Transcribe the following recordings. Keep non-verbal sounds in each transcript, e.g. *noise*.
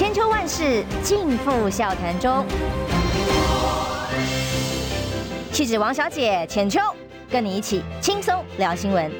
千秋万世尽付笑谈中。气质王小姐浅秋，跟你一起轻松聊新闻。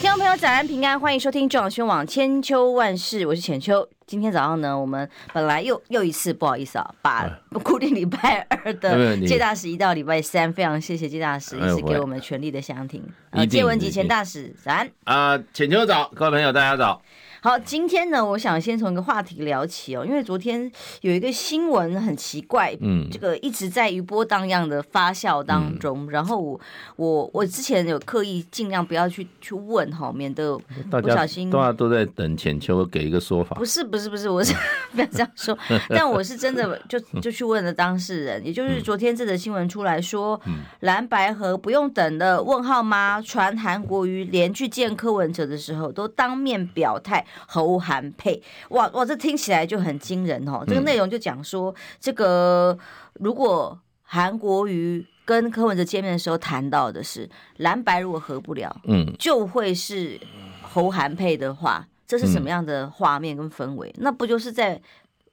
听众朋友，早安平安，欢迎收听中央新闻网千秋万世，我是浅秋。今天早上呢，我们本来又又一次不好意思啊，把固定礼拜二的介大使移到礼拜三，非常谢谢介大使一直给我们全力的相挺。介文汲前大使，早安啊，浅秋早，各位朋友大家早。好，今天呢，我想先从一个话题聊起哦，因为昨天有一个新闻很奇怪，嗯，这个一直在余波荡漾的发酵当中，嗯、然后我我我之前有刻意尽量不要去去问哈，免得不小心大家都在等浅秋给一个说法，不是不是不是，我是 *laughs* 不要这样说，*laughs* 但我是真的就就去问了当事人，也就是昨天这则新闻出来说，蓝白合不用等了问号吗？传韩国瑜连去见柯文哲的时候都当面表态。侯韩配，哇哇，这听起来就很惊人哦。这个内容就讲说，这个如果韩国瑜跟柯文哲见面的时候谈到的是蓝白如果合不了，嗯，就会是侯韩配的话，这是什么样的画面跟氛围？那不就是在？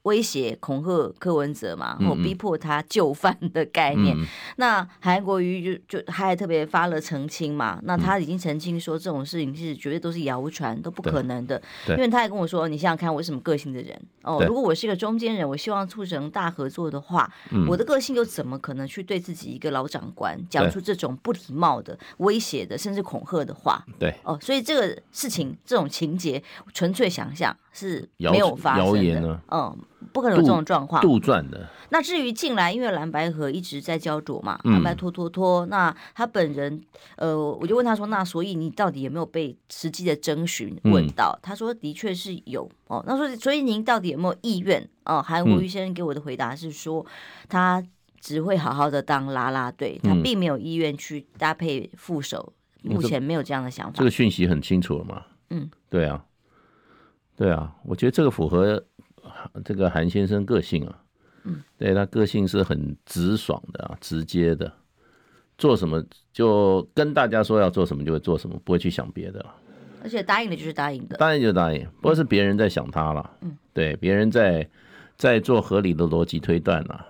威胁恐吓柯文哲嘛，或逼迫他就范的概念。嗯、那韩国瑜就就他还特别发了澄清嘛。那他已经澄清说，这种事情是绝对都是谣传，都不可能的。因为他也跟我说，你想想看，我是什么个性的人哦。如果我是一个中间人，我希望促成大合作的话，我的个性又怎么可能去对自己一个老长官讲出这种不礼貌的、威胁的，甚至恐吓的话？对哦，所以这个事情这种情节，纯粹想象是没有发生的。谣言呢？嗯。不可能有这种状况，杜撰的。那至于近来，因为蓝白河一直在焦灼嘛，蓝白拖拖拖。那他本人，呃，我就问他说：“那所以你到底有没有被实际的征询问到？”他说：“的确是有哦。”那说：“所以您到底有没有意愿？”哦，韩国瑜先生给我的回答是说：“他只会好好的当啦啦队，他并没有意愿去搭配副手，目前没有这样的想法。”这个讯息很清楚了嘛？嗯，对啊，对啊，我觉得这个符合。这个韩先生个性啊，嗯，对，他个性是很直爽的啊，直接的，做什么就跟大家说要做什么就会做什么，不会去想别的。而且答应的就是答应的，答应就答应，不过是别人在想他了，嗯，对，别人在在做合理的逻辑推断了。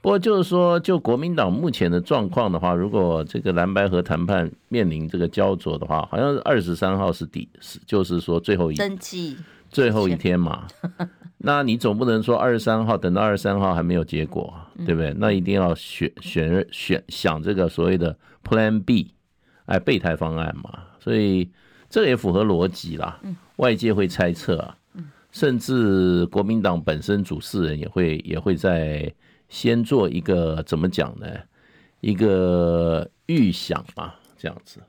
不过就是说，就国民党目前的状况的话，如果这个蓝白河谈判面临这个焦灼的话，好像是二十三号是底，是就是说最后一登记最后一天嘛。*laughs* 那你总不能说二十三号等到二十三号还没有结果，对不对？那一定要选选选想这个所谓的 Plan B，哎，备胎方案嘛。所以这个也符合逻辑啦。外界会猜测啊，甚至国民党本身主事人也会也会在先做一个怎么讲呢？一个预想嘛，这样子，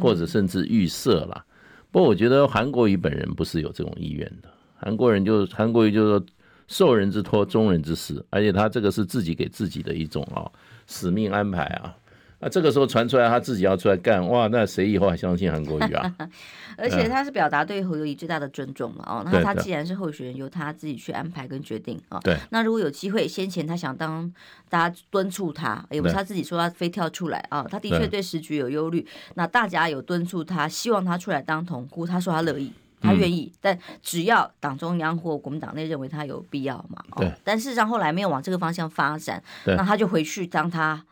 或者甚至预设啦。不过我觉得韩国瑜本人不是有这种意愿的。韩国人就韩国瑜就说，受人之托，忠人之事，而且他这个是自己给自己的一种啊使命安排啊。那这个时候传出来他自己要出来干，哇，那谁以后还相信韩国瑜啊？*laughs* 而且他是表达对侯友宜最大的尊重嘛。哦，那他既然是候选人，由他自己去安排跟决定啊。对。那如果有机会，先前他想当大家敦促他，也不是他自己说他非跳出来啊。他的确对时局有忧虑，那大家有敦促他，希望他出来当统姑，他说他乐意。他愿意，但只要党中央或国民党内认为他有必要嘛？对。但事实上后来没有往这个方向发展，那他就回去当他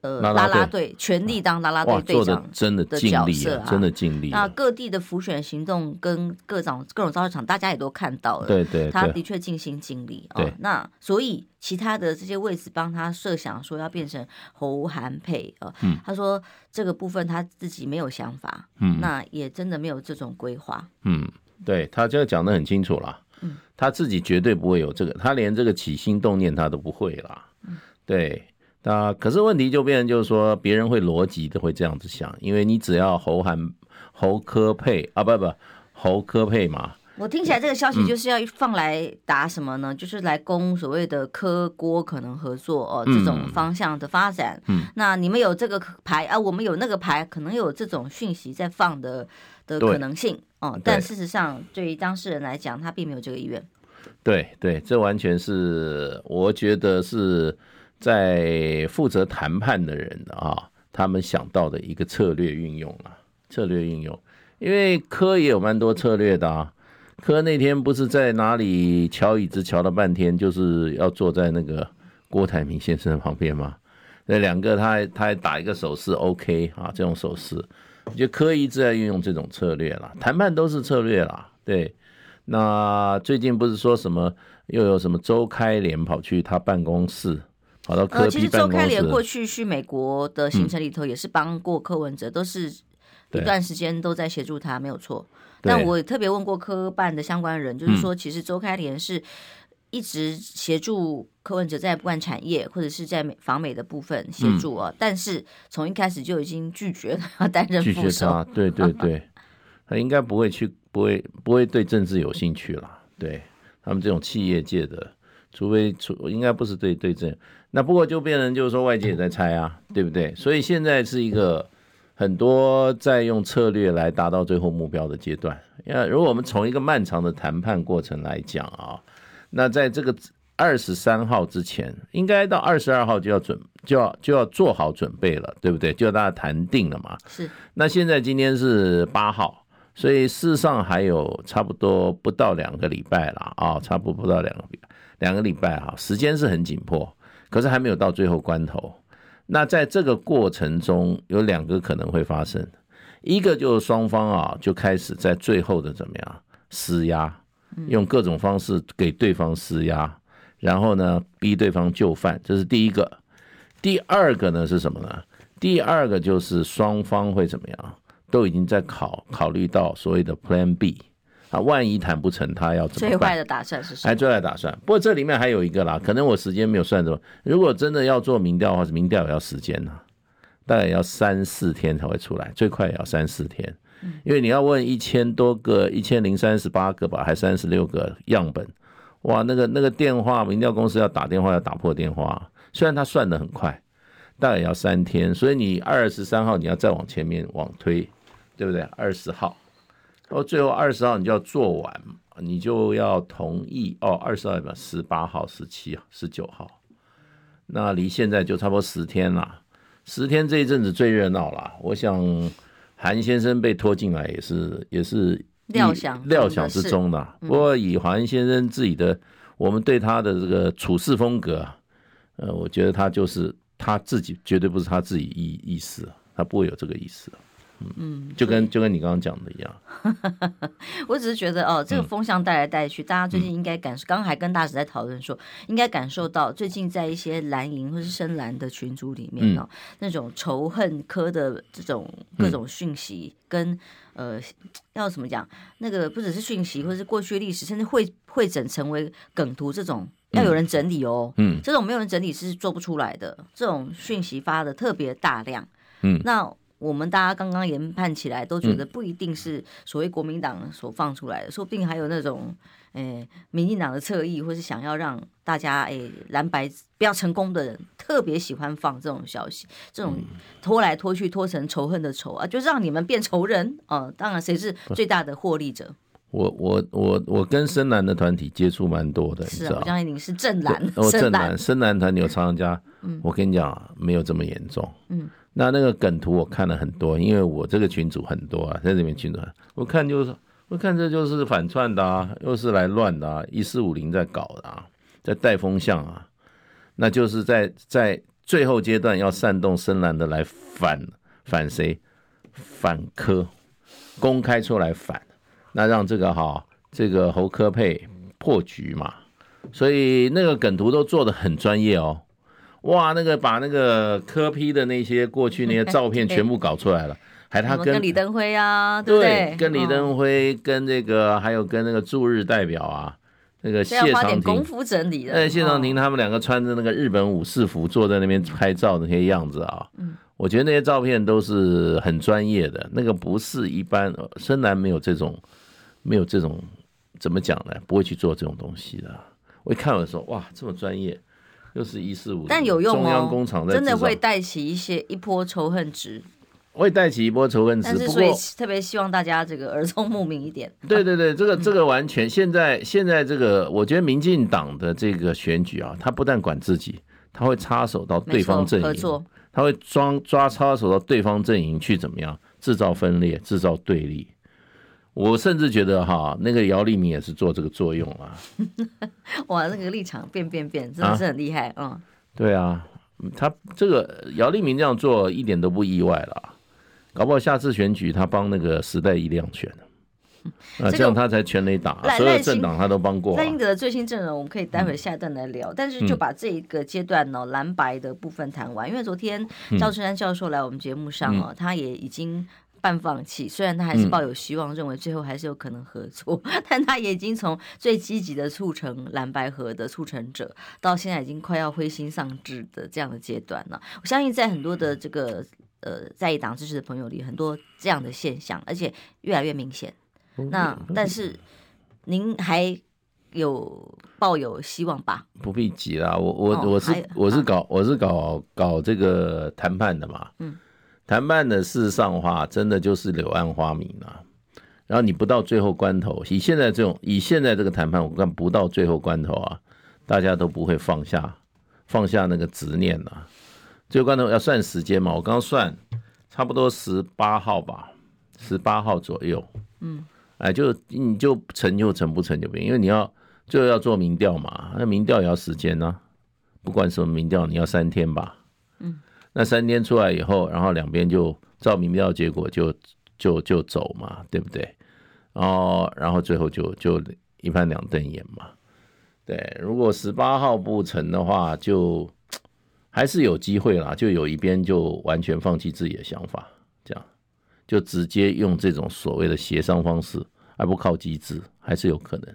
呃啦啦队，全力当啦啦队队长，真的尽力啊，真的尽力。那各地的浮选行动跟各种各种造势场，大家也都看到了，对对，他的确尽心尽力啊。那所以其他的这些位置帮他设想说要变成侯韩配啊，他说这个部分他自己没有想法，嗯，那也真的没有这种规划，嗯。对，他这个讲的很清楚了，嗯，他自己绝对不会有这个，他连这个起心动念他都不会啦，嗯，对，那可是问题就变成就是说，别人会逻辑的会这样子想，因为你只要侯韩侯科佩啊，不不侯科佩嘛，我听起来这个消息就是要放来打什么呢？嗯、就是来攻所谓的科郭可能合作哦这种方向的发展，嗯，那你们有这个牌啊，我们有那个牌，可能有这种讯息在放的的可能性。哦，但事实上，对于当事人来讲，他并没有这个意愿。对对，这完全是我觉得是在负责谈判的人啊，他们想到的一个策略运用啊，策略运用。因为柯也有蛮多策略的啊，柯那天不是在哪里乔椅子乔了半天，就是要坐在那个郭台铭先生旁边吗？那两个他还他还打一个手势，OK 啊，这种手势，就柯一直在运用这种策略了。谈判都是策略啦，对。那最近不是说什么又有什么周开莲跑去他办公室，跑到柯 P 办公室。呃，其实周开莲过去去美国的行程里头也是帮过柯文哲，都是一段时间都在协助他，没有错。但我也特别问过科办的相关人，就是说，其实周开莲是一直协助柯文哲在不管产业或者是在美访美的部分协助啊，但是从一开始就已经拒绝了要担任副手。对对对，他应该不会去，不会不会对政治有兴趣了。对他们这种企业界的，除非除应该不是对对政。那不过就变成就是说外界也在猜啊，对不对？所以现在是一个。很多在用策略来达到最后目标的阶段。因为如果我们从一个漫长的谈判过程来讲啊，那在这个二十三号之前，应该到二十二号就要准就要就要做好准备了，对不对？就要大家谈定了嘛。是。那现在今天是八号，所以事实上还有差不多不到两个礼拜了啊，差不多不到两个礼拜，两个礼拜啊，时间是很紧迫，可是还没有到最后关头。那在这个过程中，有两个可能会发生，一个就是双方啊就开始在最后的怎么样施压，用各种方式给对方施压，然后呢逼对方就范，这是第一个。第二个呢是什么呢？第二个就是双方会怎么样，都已经在考考虑到所谓的 Plan B。啊，万一谈不成，他要怎么办？最坏的打算是什么？哎，最坏的打算。不过这里面还有一个啦，可能我时间没有算准。如果真的要做民调的话，民调也要时间呐，大概也要三四天才会出来，最快也要三四天。因为你要问一千多个，一千零三十八个吧，还三十六个样本，哇，那个那个电话，民调公司要打电话要打破电话，虽然他算的很快，大概也要三天。所以你二十三号你要再往前面往推，对不对？二十号。然后最后二十号你就要做完，你就要同意哦。二十号吧，十八号、十七号、十九号，那离现在就差不多十天了。十天这一阵子最热闹了，我想韩先生被拖进来也是也是料想料想之中的。不过以韩先生自己的，我们对他的这个处事风格，呃，我觉得他就是他自己绝对不是他自己意意思，他不会有这个意思。嗯，就跟就跟你刚刚讲的一样，*laughs* 我只是觉得哦，这个风向带来带去，嗯、大家最近应该感受。刚刚还跟大使在讨论说，应该感受到最近在一些蓝营或是深蓝的群组里面哦，嗯、那种仇恨科的这种各种讯息跟，跟呃要怎么讲，那个不只是讯息，或者是过去历史，甚至会会整成为梗图这种，要有人整理哦。嗯，这种没有人整理是做不出来的。这种讯息发的特别大量。嗯，那。我们大家刚刚研判起来，都觉得不一定是所谓国民党所放出来的，说不定还有那种，诶，民进党的侧翼，或是想要让大家诶蓝白不要成功的人，特别喜欢放这种消息，这种拖来拖去，拖成仇恨的仇啊，就让你们变仇人啊！当然，谁是最大的获利者？我我我我跟深蓝的团体接触蛮多的，是啊，我相信你是正蓝，我正蓝深蓝团体有常常加，我跟你讲，没有这么严重，嗯。那那个梗图我看了很多，因为我这个群主很多啊，在这边群组，我看就是，我看这就是反串的啊，又是来乱的啊，一四五零在搞的啊，在带风向啊，那就是在在最后阶段要煽动深蓝的来反反谁，反柯，公开出来反，那让这个哈这个侯科配破局嘛，所以那个梗图都做得很专业哦。哇，那个把那个科批的那些过去那些 *laughs* 照片全部搞出来了，还他跟李登辉啊，对，对，跟李登辉，跟这个还有跟那个驻日代表啊，那个谢长廷功夫整理的，哎，谢长廷他们两个穿着那个日本武士服坐在那边拍照的那些样子啊，嗯，我觉得那些照片都是很专业的，那个不是一般深蓝没有这种没有这种怎么讲呢？不会去做这种东西的。我一看我说哇，这么专业。又是一四五，但有用哦，真的会带起一些一波仇恨值，会带起一波仇恨值。但是所以特别希望大家这个耳聪目明一点。*laughs* 对对对，这个这个完全现在现在这个，我觉得民进党的这个选举啊，他不但管自己，他会插手到对方阵营，合作，他会装抓插手到对方阵营去怎么样制造分裂、制造对立。我甚至觉得哈，那个姚立明也是做这个作用啊。*laughs* 哇，那个立场变变变，真的是很厉害，啊、嗯。对啊，他这个姚立明这样做一点都不意外了，搞不好下次选举他帮那个时代力量选 *laughs* 啊，这样他才全力打，所有政党他都帮过。赖英德的最新阵容，我们可以待会下一段来聊。但是就把这一个阶段呢，蓝白的部分谈完。因为昨天赵春山教授来我们节目上哦，他也已经半放弃，虽然他还是抱有希望，认为最后还是有可能合作，*laughs* 但他也已经从最积极的促成蓝白河的促成者，到现在已经快要灰心丧志的这样的阶段了。我相信在很多的这个呃在野党支持的朋友里，很多这样的现象，而且越来越明显。那但是您还有抱有希望吧？不必急啦，我我我是我是搞我是搞搞这个谈判的嘛。嗯，谈判的事实上的话，真的就是柳暗花明啊。然后你不到最后关头，以现在这种以现在这个谈判，我看不到最后关头啊，大家都不会放下放下那个执念啊。最后关头要算时间嘛，我刚刚算差不多十八号吧，十八号左右。嗯。哎，就你就成就成不成就不行，因为你要最后要做民调嘛，那民调也要时间呢、啊，不管什么民调，你要三天吧。那三天出来以后，然后两边就照民调结果就就就走嘛，对不对？然后然后最后就就一翻两瞪眼嘛。对，如果十八号不成的话，就还是有机会啦，就有一边就完全放弃自己的想法，这样。就直接用这种所谓的协商方式，而不靠机制，还是有可能。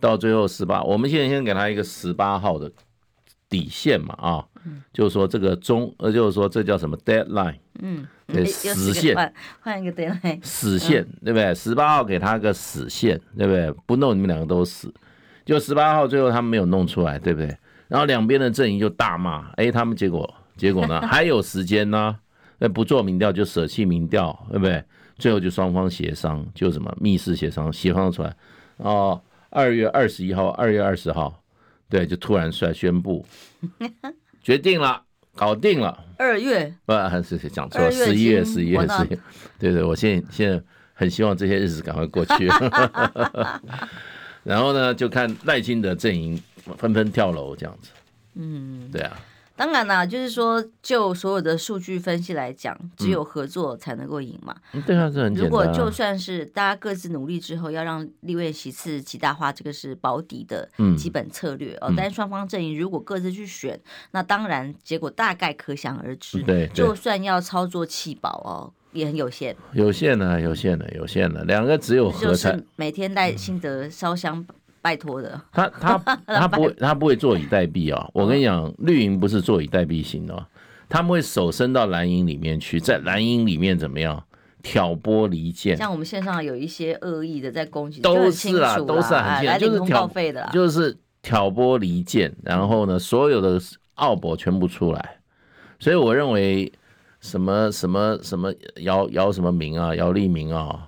到最后十八，我们现在先给他一个十八号的底线嘛，啊，就是说这个中，呃，就是说这叫什么 deadline，嗯，对，死线，换一个 deadline，死线，对不对？十八号给他个死线，对不对？不弄你们两个都死。就十八号最后他们没有弄出来，对不对？然后两边的阵营就大骂，哎，他们结果结果呢？*laughs* 还有时间呢？那不做民调就舍弃民调，对不对？最后就双方协商，就什么密室协商，协商出来，哦，二月二十一号、二月二十号，对，就突然出来宣布，*laughs* 决定了，搞定了。二月不，是是讲错了，十一月、十一月、十一月，对对，我现在现在很希望这些日子赶快过去。*laughs* 然后呢，就看赖清德阵营纷纷跳楼这样子。嗯，对啊。当然啦，就是说，就所有的数据分析来讲，只有合作才能够赢嘛。嗯、对啊，这很简单。如果就算是大家各自努力之后，要让立委席次极大化，这个是保底的基本策略哦。嗯、但是双方阵营如果各自去选，那当然结果大概可想而知。对，就算要操作弃保哦，也很有限。有限的，有限的，有限的。两个只有合才。就是每天赖清德烧香。拜托的，他他 *laughs* 他不会，他不会坐以待毙啊！我跟你讲，绿营不是坐以待毙型的，他们会手伸到蓝营里面去，在蓝营里面怎么样挑拨离间？像我们线上有一些恶意的在攻击，都是啊，都是很清楚，就是挑费的，就是挑拨离间，然后呢，所有的奥博全部出来，所以我认为什么什么什么姚姚什么明啊，姚立明啊，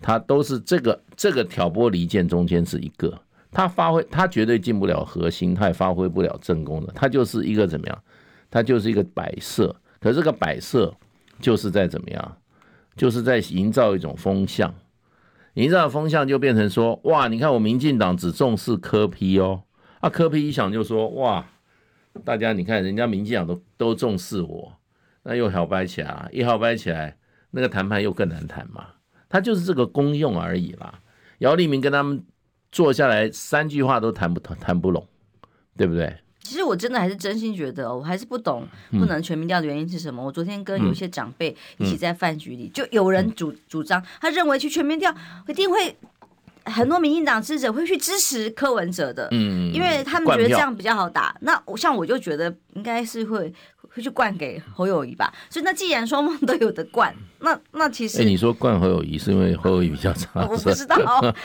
他都是这个这个挑拨离间中间是一个。他发挥，他绝对进不了核心，他也发挥不了正功的，他就是一个怎么样？他就是一个摆设。可是这个摆设就是在怎么样？就是在营造一种风向，营造的风向就变成说，哇，你看我民进党只重视柯批哦，啊，柯批一想就说，哇，大家你看人家民进党都都重视我，那又好掰起来，一好掰起来，那个谈判又更难谈嘛。他就是这个功用而已啦。姚立明跟他们。坐下来三句话都谈不谈不拢，对不对？其实我真的还是真心觉得，我还是不懂不能全民调的原因是什么。嗯、我昨天跟有些长辈一起在饭局里，嗯、就有人主主张，他认为去全民调一定会很多民进党支持者会去支持柯文哲的，嗯，因为他们觉得这样比较好打。那我像我就觉得应该是会。会去灌给侯友谊吧，所以那既然双方都有的灌，那那其实，哎，你说灌侯友谊是因为侯友谊比较差，*laughs* 我不知道，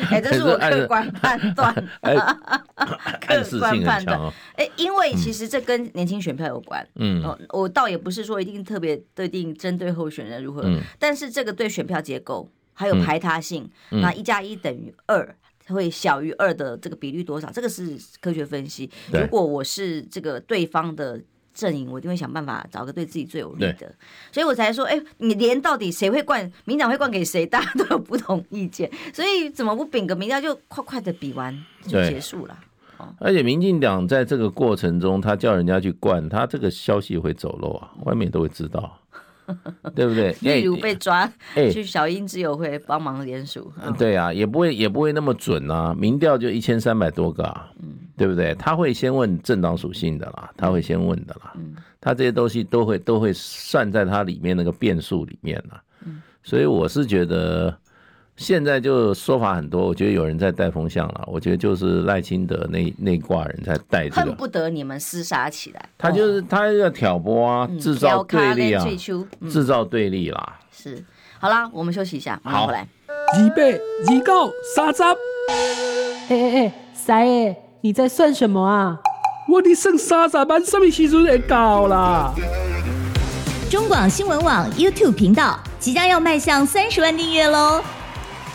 哎，这是我客观判断，客观判断，哎，因为其实这跟年轻选票有关，嗯，我倒也不是说一定特别对定针对候选人如何，嗯。但是这个对选票结构还有排他性，那一加一等于二会小于二的这个比率多少，这个是科学分析。如果我是这个对方的。阵营，我一定会想办法找个对自己最有利的，所以我才说，哎，你连到底谁会灌，民党会灌给谁，大家都有不同意见，所以怎么不秉个民调就快快的比完就结束了？而且民进党在这个过程中，他叫人家去灌，他这个消息会走漏啊，外面都会知道。*laughs* 对不对？*laughs* 例如被抓，去小英之友会帮忙联署。嗯，对啊，也不会也不会那么准啊。民调就一千三百多个啊，嗯，对不对？他会先问政党属性的啦，他会先问的啦，嗯，他这些东西都会都会算在他里面那个变数里面啦。嗯，所以我是觉得。现在就说法很多，我觉得有人在带风向了。我觉得就是赖清德那那挂人在带这个，恨不得你们厮杀起来。他就是他要挑拨啊，制造对立啊，制造对立啦。是，好啦，我们休息一下，马上回来。二八二九三十。哎哎哎，三爷，你在算什么啊？我的剩三十万，什么时阵会到啦？中广新闻网 YouTube 频道即将要迈向三十万订阅喽！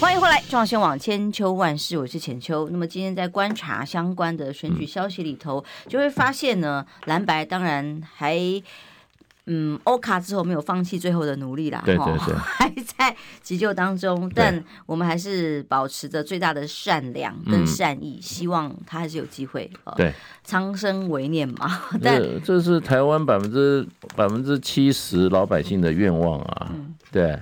欢迎回来，中广网千秋万事，我是浅秋。那么今天在观察相关的选举消息里头，嗯、就会发现呢，蓝白当然还嗯欧卡之后没有放弃最后的努力啦，对对对，*laughs* 还在急救当中。但我们还是保持着最大的善良跟善意，嗯、希望他还是有机会。对，苍生为念嘛。但这，这是台湾百分之百分之七十老百姓的愿望啊。嗯、对。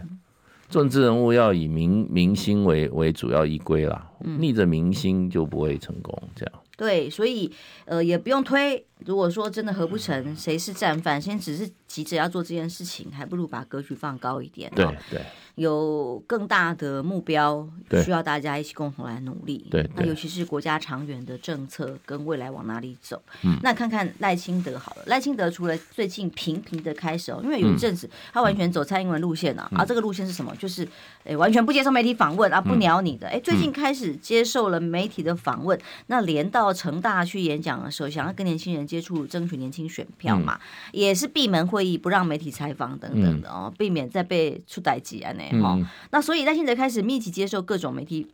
政治人物要以明明星为为主要依归啦，逆着明星就不会成功。这样对，所以呃也不用推。如果说真的合不成，谁是战犯？先只是急着要做这件事情，还不如把格局放高一点。对对。有更大的目标，需要大家一起共同来努力。对，那尤其是国家长远的政策跟未来往哪里走。嗯，那看看赖清德好了。赖清德除了最近频频的开手，因为有一阵子他完全走蔡英文路线啊，而这个路线是什么？就是诶完全不接受媒体访问啊，不鸟你的。哎，最近开始接受了媒体的访问，那连到成大去演讲的时候，想要跟年轻人接触，争取年轻选票嘛，也是闭门会议，不让媒体采访等等的哦，避免再被出代志啊呢。哈、嗯，那所以赖清德开始密集接受各种媒体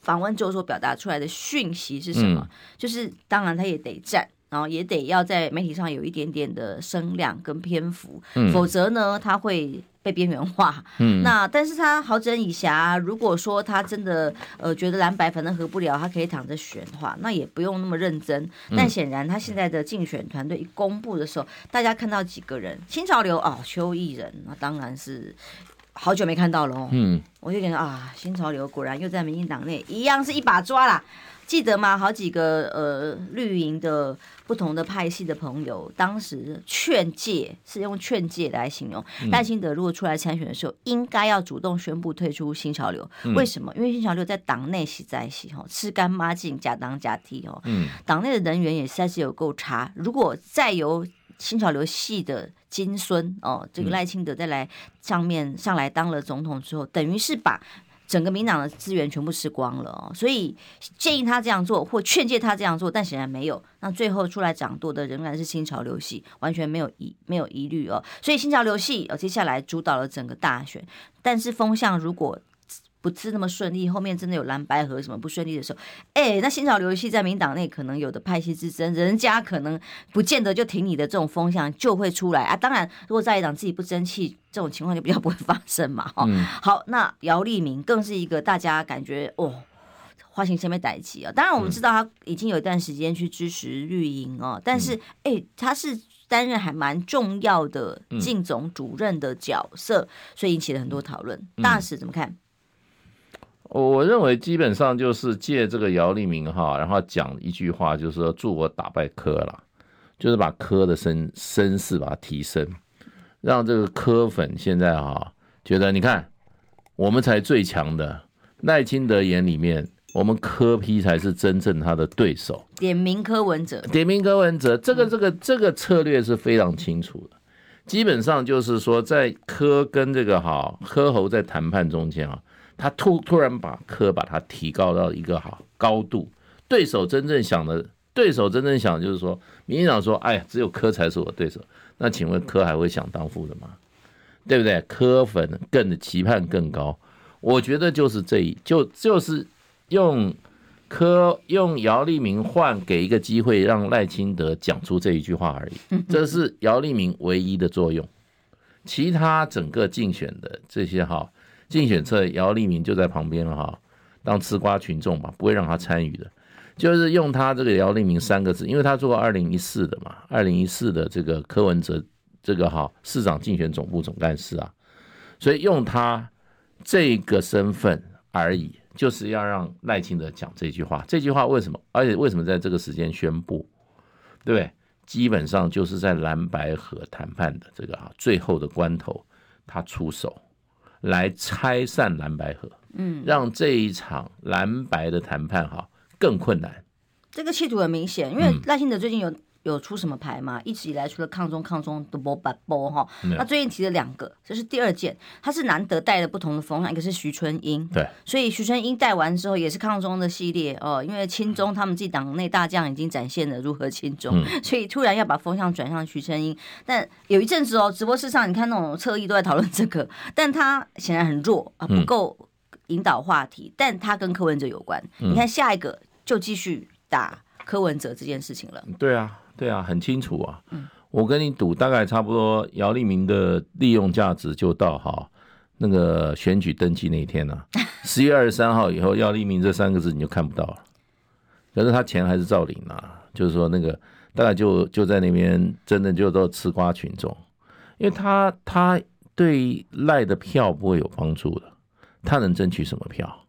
访问之后，所表达出来的讯息是什么？嗯、就是当然他也得站，然后也得要在媒体上有一点点的声量跟篇幅，嗯、否则呢他会被边缘化。嗯，那但是他好整以暇，如果说他真的呃觉得蓝白反正合不了，他可以躺着选的话，那也不用那么认真。但显然他现在的竞选团队一公布的时候，大家看到几个人，新潮流哦，邱毅人，那当然是。好久没看到了哦，嗯，我就觉得啊，新潮流果然又在民进党内一样是一把抓啦，记得吗？好几个呃绿营的不同的派系的朋友，当时劝诫是用劝诫来形容赖清德如果出来参选的时候，应该要主动宣布退出新潮流。为什么？因为新潮流在党内洗在洗哈，吃干抹净，假当假替哦，嗯，党内的人员也实在是有够差。如果再由新潮流系的金孙哦，这个赖清德再来上面上来当了总统之后，等于是把整个民党的资源全部吃光了哦。所以建议他这样做，或劝诫他这样做，但显然没有。那最后出来掌舵的仍然是新潮流系，完全没有疑没有疑虑哦。所以新潮流系哦，接下来主导了整个大选，但是风向如果。不是那么顺利，后面真的有蓝白合什么不顺利的时候，哎，那新潮流系在民党内可能有的派系之争，人家可能不见得就挺你的这种风向就会出来啊。当然，如果在野党自己不争气，这种情况就比较不会发生嘛。哈、嗯，好，那姚立明更是一个大家感觉哦，花型前面逮起啊。当然，我们知道他已经有一段时间去支持绿营哦，但是哎，他是担任还蛮重要的竞总主任的角色，所以引起了很多讨论。大使怎么看？我认为基本上就是借这个姚立明哈，然后讲一句话，就是说祝我打败柯啦，就是把柯的声声势把它提升，让这个柯粉现在哈觉得你看我们才最强的，赖清德眼里面我们柯批才是真正他的对手，点名柯文哲，点名柯文哲，这个这个这个策略是非常清楚的。基本上就是说，在柯跟这个哈柯侯在谈判中间啊，他突突然把科把他提高到一个好高度，对手真正想的，对手真正想的就是说，民进党说，哎呀，只有科才是我对手，那请问科还会想当副的吗？对不对？科粉更期盼更高，我觉得就是这一就就是用。科用姚立明换给一个机会，让赖清德讲出这一句话而已，*laughs* 这是姚立明唯一的作用。其他整个竞选的这些哈竞选策，姚立明就在旁边了哈，当吃瓜群众吧，不会让他参与的。就是用他这个姚立明三个字，因为他做过二零一四的嘛，二零一四的这个柯文哲这个哈市长竞选总部总干事啊，所以用他这个身份而已。就是要让赖清德讲这句话，这句话为什么？而且为什么在这个时间宣布？对？基本上就是在蓝白合谈判的这个啊最后的关头，他出手来拆散蓝白河，嗯，让这一场蓝白的谈判哈更困难。这个企图很明显，因为赖清德最近有。有出什么牌吗？一直以来除了抗中抗中的波把波哈，那最近提了两个，这是第二件，他是难得带了不同的风向，一个是徐春英，对，所以徐春英带完之后也是抗中的系列哦，因为亲中他们自己党内大将已经展现了如何亲中，嗯、*laughs* 所以突然要把风向转向徐春英，但有一阵子哦，直播室上你看那种侧翼都在讨论这个，但他显然很弱啊，不够引导话题，嗯、但他跟柯文哲有关，你看下一个就继续打柯文哲这件事情了，对啊。对啊，很清楚啊。我跟你赌，大概差不多，姚立明的利用价值就到哈那个选举登记那一天了，啊。*laughs* 十月二十三号以后，姚立明这三个字你就看不到了。可是他钱还是照领啊，就是说那个大概就就在那边，真的就都吃瓜群众，因为他他对赖的票不会有帮助的，他能争取什么票？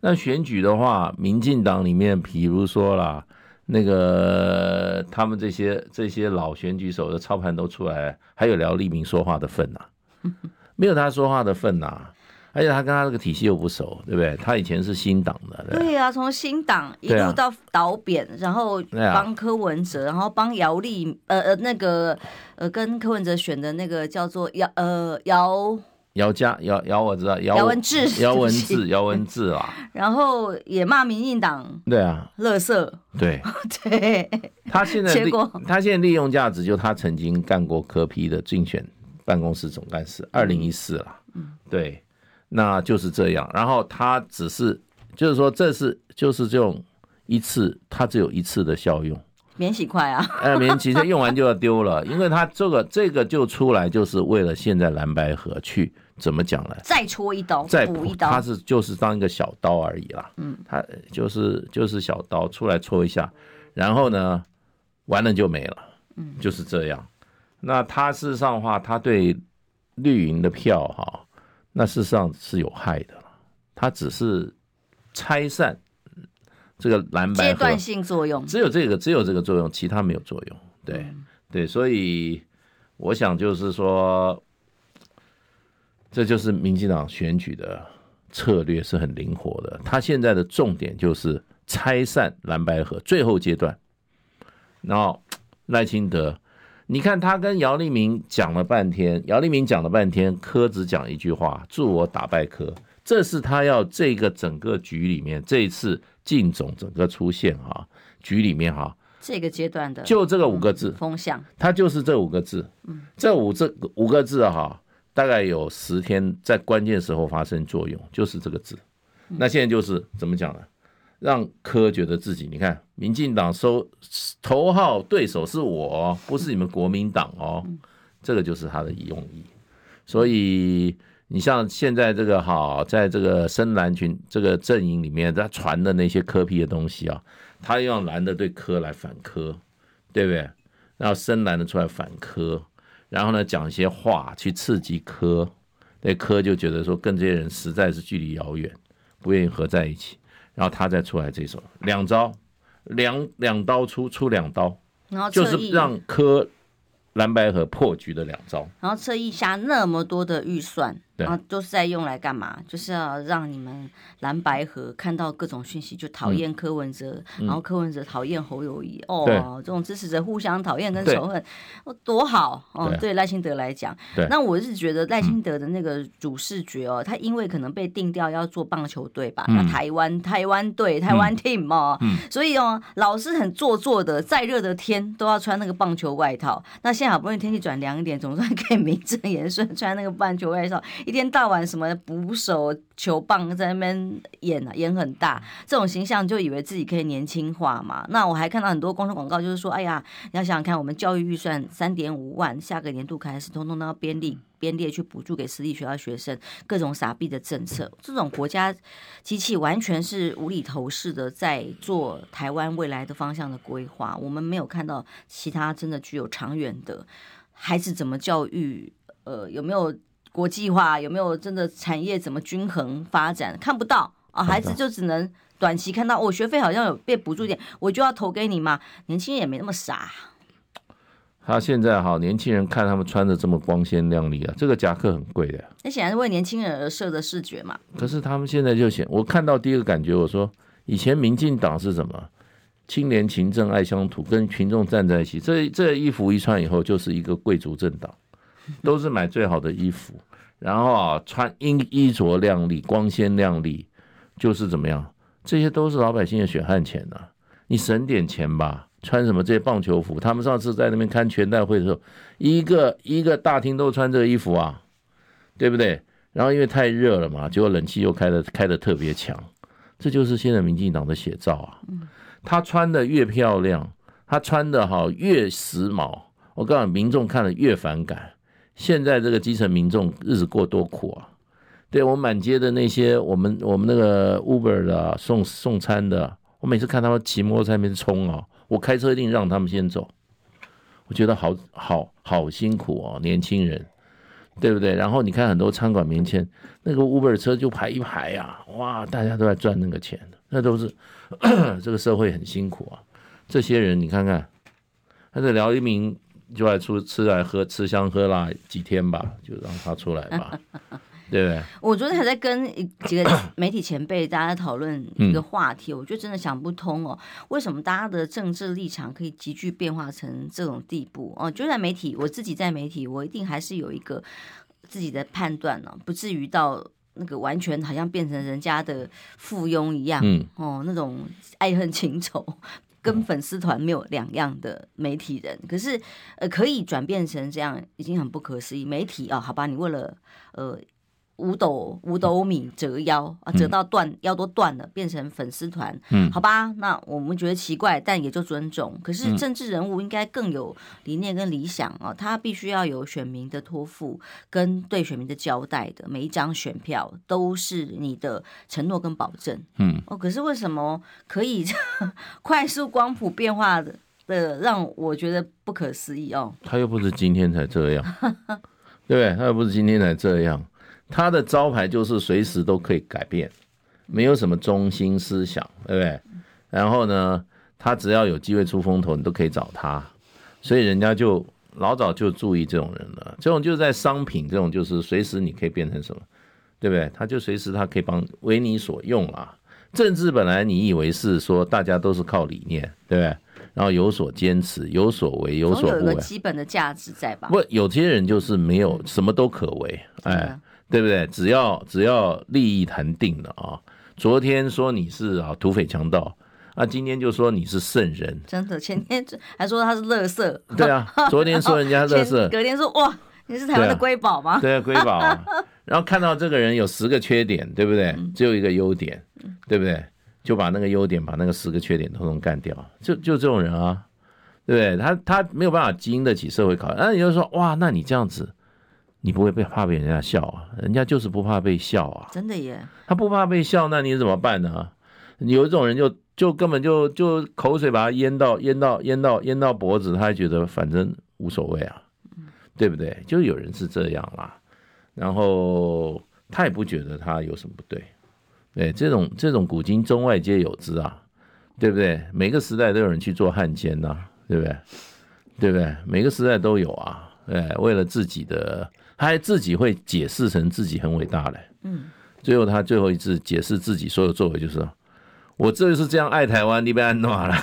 那选举的话，民进党里面，比如说啦。那个他们这些这些老选举手的操盘都出来，还有姚立明说话的份呐、啊？*laughs* 没有他说话的份呐、啊！而且他跟他这个体系又不熟，对不对？他以前是新党的，对呀、啊，从新党一路到倒扁，啊、然后帮柯文哲，然后帮姚立呃呃那个呃跟柯文哲选的那个叫做姚呃姚。姚家姚姚，我知道姚文志，姚文志，*laughs* 姚文志啊，然后也骂民进党，对啊，垃圾，对。*laughs* 对，他现在他现在利用价值，就他曾经干过柯批的竞选办公室总干事，二零一四了，嗯，对，那就是这样。然后他只是就是说，这是就是这种一次，他只有一次的效用。免洗筷啊！哎，免洗筷用完就要丢了，因为他这个这个就出来就是为了现在蓝白河去怎么讲呢？再戳一刀，再补一刀，他是就是当一个小刀而已啦。嗯，他就是就是小刀出来戳一下，然后呢，完了就没了。嗯，就是这样。那他事实上的话，他对绿营的票哈，那事实上是有害的。他只是拆散。这个蓝白阶段性作用，只有这个，只有这个作用，其他没有作用。对，对，所以我想就是说，这就是民进党选举的策略是很灵活的。他现在的重点就是拆散蓝白河最后阶段。然后赖清德，你看他跟姚立明讲了半天，姚立明讲了半天，柯只讲一句话：祝我打败柯。这是他要这个整个局里面这一次。进总整个出现哈局里面哈这个阶段的就这个五个字风向，他就是这五个字，这五这五个字哈大概有十天在关键时候发生作用，就是这个字。那现在就是怎么讲呢？让柯觉得自己你看，民进党收头号对手是我，不是你们国民党哦，这个就是他的用意，所以。你像现在这个哈，在这个深蓝群这个阵营里面，他传的那些科批的东西啊，他用蓝的对柯来反柯，对不对？然后深蓝的出来反柯，然后呢讲一些话去刺激柯，那柯就觉得说跟这些人实在是距离遥远，不愿意合在一起，然后他再出来这手两招，两两刀出出两刀，然后就是让柯蓝白河破局的两招，然后侧翼下那么多的预算。对然后都是在用来干嘛？就是要让你们蓝白河看到各种讯息，就讨厌柯文哲，嗯、然后柯文哲讨厌侯友谊。哦，这种支持者互相讨厌跟仇恨，哦，多好哦！对，赖清德来讲，那我是觉得赖清德的那个主视觉哦，他因为可能被定调要做棒球队吧，那、嗯、台湾台湾队台湾 team 哦、嗯，所以哦，老是很做作的，再热的天都要穿那个棒球外套。那现在好不容易天气转凉一点，总算可以名正言顺穿那个棒球外套，一天到晚什么捕手、球棒在那边演啊，演很大，这种形象就以为自己可以年轻化嘛。那我还看到很多公众广告，就是说，哎呀，你要想想看，我们教育预算三点五万，下个年度开始，通通都要编列编列去补助给私立学校学生，各种傻逼的政策，这种国家机器完全是无厘头式的在做台湾未来的方向的规划。我们没有看到其他真的具有长远的孩子怎么教育，呃，有没有？国际化有没有真的产业怎么均衡发展？看不到啊，孩子就只能短期看到我、哦、学费好像有被补助点，*laughs* 我就要投给你嘛。年轻人也没那么傻。他现在哈，年轻人看他们穿的这么光鲜亮丽啊，这个夹克很贵的。那显然是为年轻人而设的视觉嘛。可是他们现在就显，我看到第一个感觉，我说以前民进党是什么？清廉勤政爱乡土，跟群众站在一起。这这衣服一穿以后，就是一个贵族政党。都是买最好的衣服，然后啊，穿衣衣着亮丽、光鲜亮丽，就是怎么样？这些都是老百姓的血汗钱呐、啊！你省点钱吧，穿什么这些棒球服？他们上次在那边看全代会的时候，一个一个大厅都穿这个衣服啊，对不对？然后因为太热了嘛，结果冷气又开的开的特别强，这就是现在民进党的写照啊！他穿的越漂亮，他穿的好越时髦，我告诉你，民众看了越反感。现在这个基层民众日子过多苦啊！对，我满街的那些我们我们那个 Uber 的、送送餐的，我每次看他们骑摩托车那边冲啊，我开车一定让他们先走。我觉得好好好辛苦哦，年轻人，对不对？然后你看很多餐馆面前那个 Uber 车就排一排、啊，哇，大家都在赚那个钱，那都是这个社会很辛苦啊。这些人你看看，他在聊一名。就爱出吃来喝吃香喝辣几天吧，就让他出来吧，*laughs* 对不对？我昨天还在跟几个媒体前辈大家讨论一个话题，我就真的想不通哦，为什么大家的政治立场可以急剧变化成这种地步哦？就在媒体，我自己在媒体，我一定还是有一个自己的判断呢，不至于到那个完全好像变成人家的附庸一样，嗯哦，那种爱恨情仇。跟粉丝团没有两样的媒体人，可是呃，可以转变成这样，已经很不可思议。媒体啊，好吧，你为了呃。五斗五斗米折腰啊，折到断腰都断了，变成粉丝团，嗯，好吧，那我们觉得奇怪，但也就尊重。可是政治人物应该更有理念跟理想啊，他必须要有选民的托付跟对选民的交代的，每一张选票都是你的承诺跟保证，嗯，哦，可是为什么可以 *laughs* 快速光谱变化的的让我觉得不可思议哦？他又不是今天才这样，对不对？他又不是今天才这样。他的招牌就是随时都可以改变，没有什么中心思想，对不对？然后呢，他只要有机会出风头，你都可以找他，所以人家就老早就注意这种人了。这种就是在商品，这种就是随时你可以变成什么，对不对？他就随时他可以帮为你所用啊。政治本来你以为是说大家都是靠理念，对不对？然后有所坚持，有所为，有所不为，有一个基本的价值在吧？不，有些人就是没有什么都可为，哎。对不对？只要只要利益谈定了啊！昨天说你是啊土匪强盗，啊，今天就说你是圣人，真的。前天还说他是乐色，对啊。昨天说人家乐色，*laughs* 隔天说哇，你是台湾的瑰宝吗？对啊，瑰宝啊。*laughs* 然后看到这个人有十个缺点，对不对？只有一个优点，对不对？就把那个优点，把那个十个缺点统统干掉，就就这种人啊，对不对？他他没有办法经得起社会考验。那你就说哇，那你这样子。你不会被怕被人家笑啊？人家就是不怕被笑啊！真的耶，他不怕被笑，那你怎么办呢？有一种人就就根本就就口水把他淹到淹到淹到淹到脖子，他还觉得反正无所谓啊，对不对？就有人是这样啦，然后他也不觉得他有什么不对，对，这种这种古今中外皆有之啊，对不对？每个时代都有人去做汉奸呐，对不对？对不对？每个时代都有啊，对，为了自己的。他还自己会解释成自己很伟大嘞。嗯，最后他最后一次解释自己所有作为，就是我这就是这样爱台湾，你被安诺了。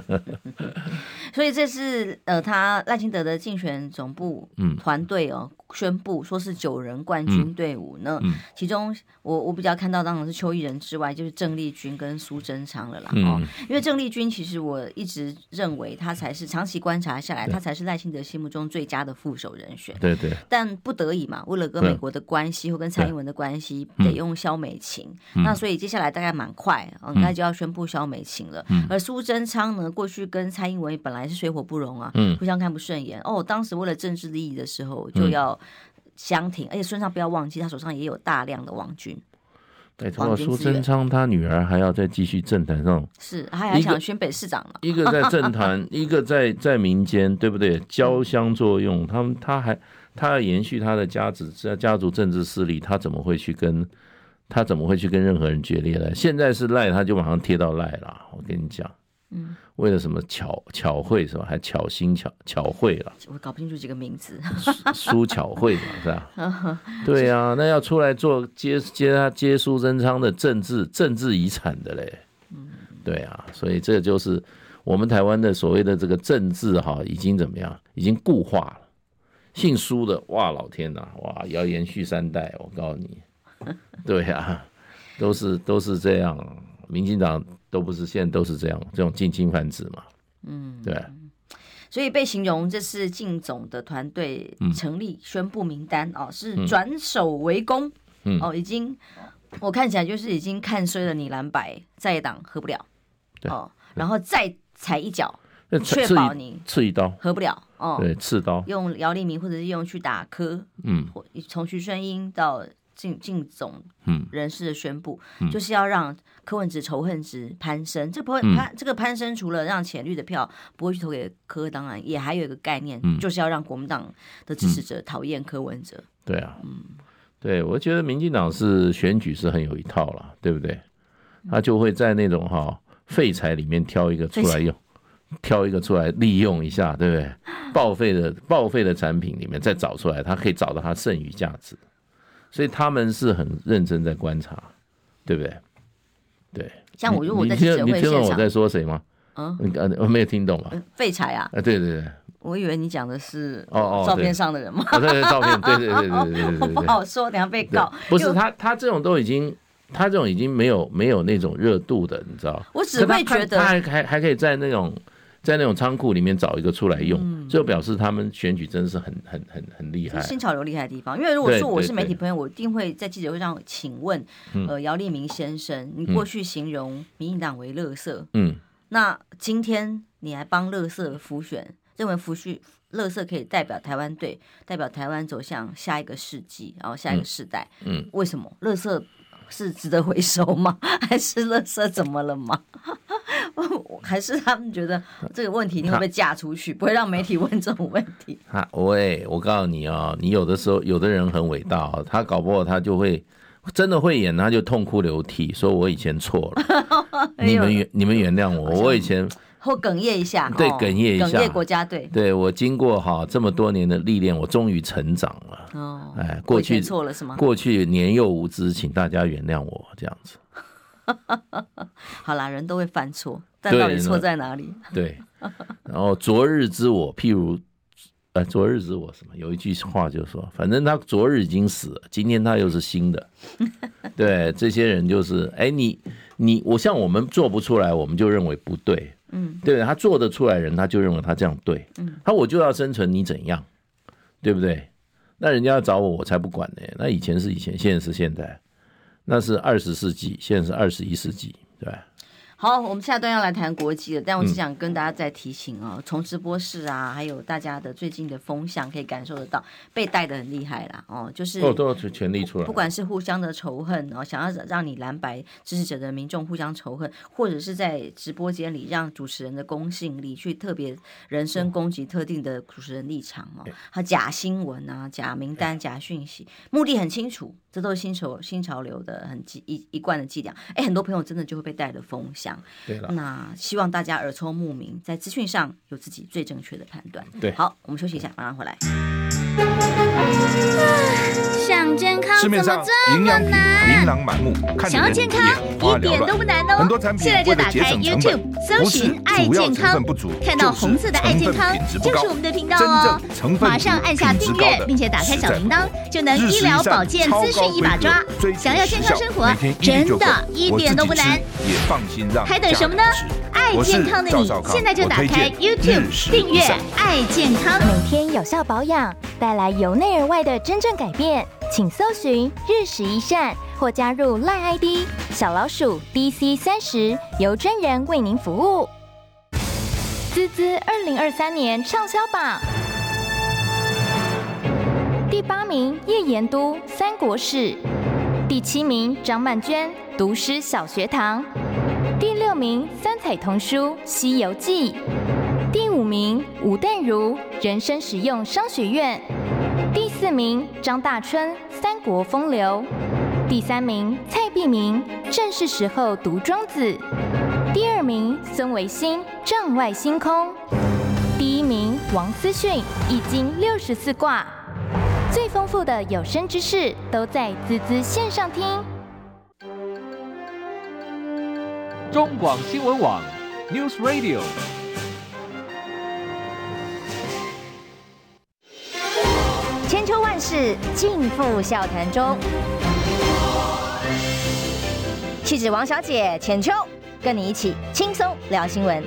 *laughs* 所以这是呃，他赖清德的竞选总部团队哦。嗯宣布说是九人冠军队伍呢，嗯嗯、其中我我比较看到当然是邱毅仁之外，就是郑丽君跟苏贞昌了啦。嗯、哦，因为郑丽君其实我一直认为他才是长期观察下来，他才是赖清德心目中最佳的副手人选。对对。但不得已嘛，为了跟美国的关系或跟蔡英文的关系，得用萧美琴。嗯、那所以接下来大概蛮快，应该就要宣布萧美琴了。嗯、而苏贞昌呢，过去跟蔡英文本来是水火不容啊，嗯、互相看不顺眼。哦，当时为了政治利益的时候，就要。相挺，而且孙尚不要忘记，他手上也有大量的王军。对，除了苏贞昌，他女儿还要再继续政坛上，是，他还想选北市长嘛？一个在政坛，*laughs* 一个在在民间，对不对？交相作用，他们他还他要延续他的家子家族政治势力，他怎么会去跟他怎么会去跟任何人决裂呢？现在是赖，他就马上贴到赖了。我跟你讲。嗯，为了什么巧巧慧是吧？还巧心巧巧慧了？我搞不清楚几个名字。苏巧慧嘛，是吧？*laughs* 对啊，那要出来做接接他接苏贞昌的政治政治遗产的嘞。嗯，对啊，所以这就是我们台湾的所谓的这个政治哈，已经怎么样？已经固化了。姓苏的，哇，老天呐，哇，要延续三代，我告诉你，对啊，都是都是这样。民进党都不是现在都是这样，这种近亲繁殖嘛，嗯，对，所以被形容这是竞总的团队成立宣布名单哦，是转守为攻，嗯，哦，已经我看起来就是已经看衰了你蓝白在野党合不了，哦，然后再踩一脚，确保你刺一刀合不了，哦，对，刺刀。用姚立明或者是用去打柯，嗯，从徐顺英到。竞竞总人士的宣布，嗯、就是要让柯文哲仇恨值攀升。嗯、这不会攀，这个攀升除了让浅绿的票不会去投给柯，当然也还有一个概念，嗯、就是要让国民党的支持者讨厌柯文哲。对啊，嗯，对，我觉得民进党是选举是很有一套了，对不对？他就会在那种哈废材里面挑一个出来用，挑一个出来利用一下，对不对？报废的报废的产品里面再找出来，他可以找到他剩余价值。所以他们是很认真在观察，对不对？对，像我如果在记者会现场，你听懂我在说谁吗？嗯，我没有听懂啊。废柴啊！啊，对对对，我以为你讲的是哦哦照片上的人吗。对对，照片，对对对对对对对，*laughs* 不好说，等下被告。不是他，他这种都已经，他这种已经没有没有那种热度的，你知道？我只会觉得他还还还可以在那种。在那种仓库里面找一个出来用，就表示他们选举真的是很很很很厉害。新潮流厉害的地方，因为如果说我是媒体朋友，我一定会在记者会上请问，呃，姚立明先生，你过去形容民进党为垃圾，嗯，那今天你来帮垃圾浮选，认为辅选垃圾可以代表台湾队，代表台湾走向下一个世纪，然后下一个世代，嗯，为什么垃圾是值得回收吗？*laughs* 还是垃圾怎么了吗？*laughs* 还是他们觉得这个问题一定会被嫁出去，不会让媒体问这种问题。啊，喂，我告诉你哦，你有的时候有的人很伟大，哦他搞不好他就会真的会演，他就痛哭流涕，说我以前错了，*laughs* 你们原你们原谅我，我以前或哽咽一下，对，哽咽一下，哽咽国家队，对我经过哈这么多年的历练，我终于成长了。哦，哎，过去错了是吗？过去年幼无知，请大家原谅我这样子。*laughs* 好啦，人都会犯错，但到底错在哪里？对，然后昨日之我，譬如，呃，昨日之我什么？有一句话就是说，反正他昨日已经死了，今天他又是新的。*laughs* 对，这些人就是，哎，你你我像我们做不出来，我们就认为不对，嗯，对，他做得出来人，他就认为他这样对，嗯，他我就要生存，你怎样，对不对？那人家要找我，我才不管呢。那以前是以前，现在是现在。那是二十世纪，现在是二十一世纪，对吧。好，我们下段要来谈国际了，但我只想跟大家再提醒啊，从、嗯、直播室啊，还有大家的最近的风向，可以感受得到被带的很厉害啦。哦，就是哦，都要全力出来，不管是互相的仇恨哦，想要让你蓝白支持者的民众互相仇恨，或者是在直播间里让主持人的公信力去特别人身攻击特定的主持人立场哦，他假新闻啊、假名单、假讯息，目的很清楚，这都是新潮新潮流的很一一贯的伎俩。哎，很多朋友真的就会被带的风向。对了，那希望大家耳聪目明，在资讯上有自己最正确的判断。对，好，我们休息一下，马上回来。想健康，市面上营养品琳琅满目，想要健康一点都不难哦。很多产品现在就打开 YouTube 搜寻“爱健康”，看到红色的“爱健康”就是我们的频道哦。马上按下订阅，并且打开小铃铛，就能医疗保健资讯一把抓。想要健康生活，真的一点都不难。也放心让还等什么呢？爱健康的你，现在就打开 YouTube 订阅“爱健康”，每天有效保养，带来由内而外的真正改变。请搜寻日食一善，或加入 LINE ID 小老鼠 DC 三十，由专人为您服务。滋滋二零二三年畅销榜第八名叶延都《三国史》，第七名张曼娟《读诗小学堂》，第六名三彩童书《西游记》，第五名吴淡如《人生实用商学院》。名张大春《三国风流》，第三名蔡璧名《正是时候读庄子》，第二名孙维新《帐外星空》，第一名王思训《易经六十四卦》。最丰富的有声知识都在滋滋线上听。中广新闻网 News Radio。万世尽付笑谈中。气质王小姐浅秋，跟你一起轻松聊新闻。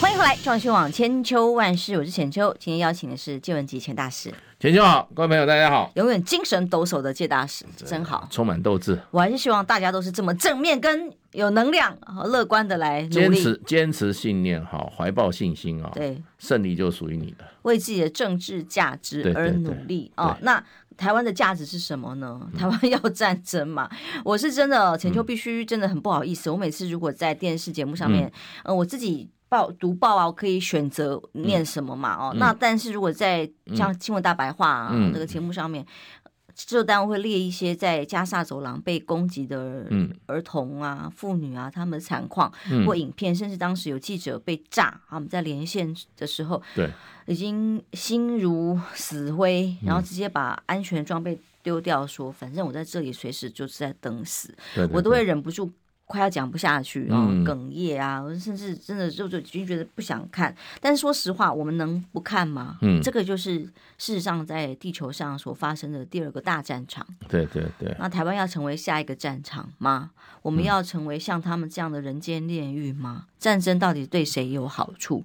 欢迎回来，中广新网千秋万事，我是浅秋。今天邀请的是借文汲钱大师。浅秋好，各位朋友大家好。永远精神抖擞的借大师，真好，充满斗志。我还是希望大家都是这么正面跟。有能量和乐观的来坚持坚持信念，好，怀抱信心啊，对，胜利就属于你的。为自己的政治价值而努力啊！那台湾的价值是什么呢？台湾 *laughs* 要战争嘛？嗯、我是真的，浅秋必须真的很不好意思。嗯、我每次如果在电视节目上面，嗯、呃，我自己报读报啊，我可以选择念什么嘛？哦，嗯、那但是如果在像新闻大白话啊、嗯、这个节目上面。制作单位会列一些在加沙走廊被攻击的儿童啊、妇女啊，他们的惨况或影片，甚至当时有记者被炸，他们在连线的时候，对，已经心如死灰，然后直接把安全装备丢掉，说反正我在这里随时就是在等死，我都会忍不住。快要讲不下去，然后哽咽啊，嗯、甚至真的就就已经觉得不想看。但是说实话，我们能不看吗？嗯，这个就是事实上在地球上所发生的第二个大战场。对对对。那台湾要成为下一个战场吗？我们要成为像他们这样的人间炼狱吗？嗯、战争到底对谁有好处？